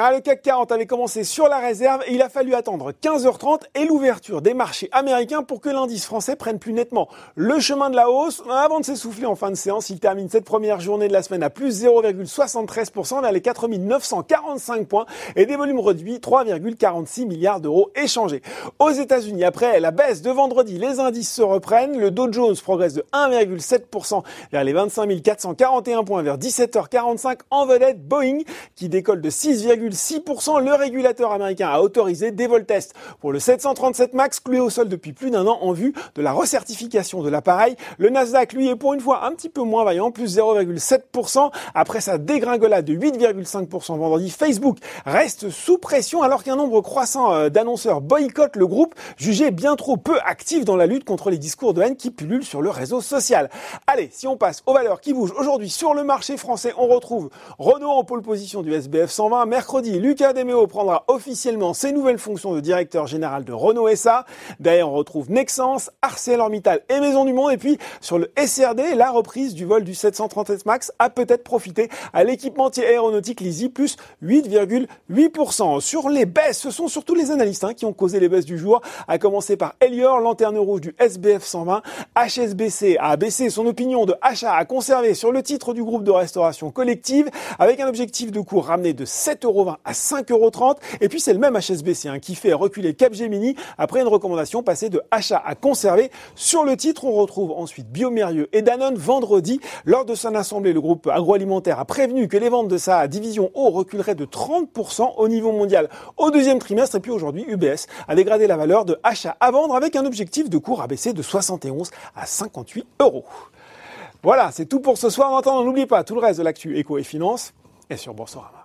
Ah, le CAC 40 avait commencé sur la réserve et il a fallu attendre 15h30 et l'ouverture des marchés américains pour que l'indice français prenne plus nettement le chemin de la hausse. Avant de s'essouffler en fin de séance, il termine cette première journée de la semaine à plus 0,73% vers les 4945 points et des volumes réduits 3,46 milliards d'euros échangés. Aux États-Unis, après la baisse de vendredi, les indices se reprennent. Le Dow Jones progresse de 1,7% vers les 25 441 points vers 17h45 en vedette Boeing qui décolle de 6, 6%, le régulateur américain a autorisé des tests pour le 737 MAX cloué au sol depuis plus d'un an en vue de la recertification de l'appareil. Le Nasdaq, lui, est pour une fois un petit peu moins vaillant, plus 0,7% après sa dégringolade de 8,5% vendredi. Facebook reste sous pression alors qu'un nombre croissant euh, d'annonceurs boycottent le groupe, jugé bien trop peu actif dans la lutte contre les discours de haine qui pullulent sur le réseau social. Allez, si on passe aux valeurs qui bougent aujourd'hui sur le marché français, on retrouve Renault en pole position du SBF 120, mercredi mercredi, Lucas Demeo prendra officiellement ses nouvelles fonctions de directeur général de Renault SA. D'ailleurs, on retrouve Nexens, ArcelorMittal et Maison du Monde. Et puis, sur le SRD, la reprise du vol du 737 MAX a peut-être profité à l'équipementier aéronautique Lisi, plus 8,8%. Sur les baisses, ce sont surtout les analystes hein, qui ont causé les baisses du jour, à commencer par Elior, lanterne rouge du SBF 120. HSBC a baissé son opinion de achat à conserver sur le titre du groupe de restauration collective, avec un objectif de cours ramené de 7 euros à 5,30€. Et puis c'est le même HSBC hein, qui fait reculer Capgemini après une recommandation passée de achat à conserver. Sur le titre, on retrouve ensuite Biomérieux et Danone vendredi. Lors de son assemblée, le groupe agroalimentaire a prévenu que les ventes de sa division eau reculeraient de 30% au niveau mondial au deuxième trimestre. Et puis aujourd'hui, UBS a dégradé la valeur de achat à vendre avec un objectif de cours abaissé de 71 à 58 euros. Voilà, c'est tout pour ce soir. En attendant, n'oubliez pas tout le reste de l'actu éco et finance est sur Boursorama.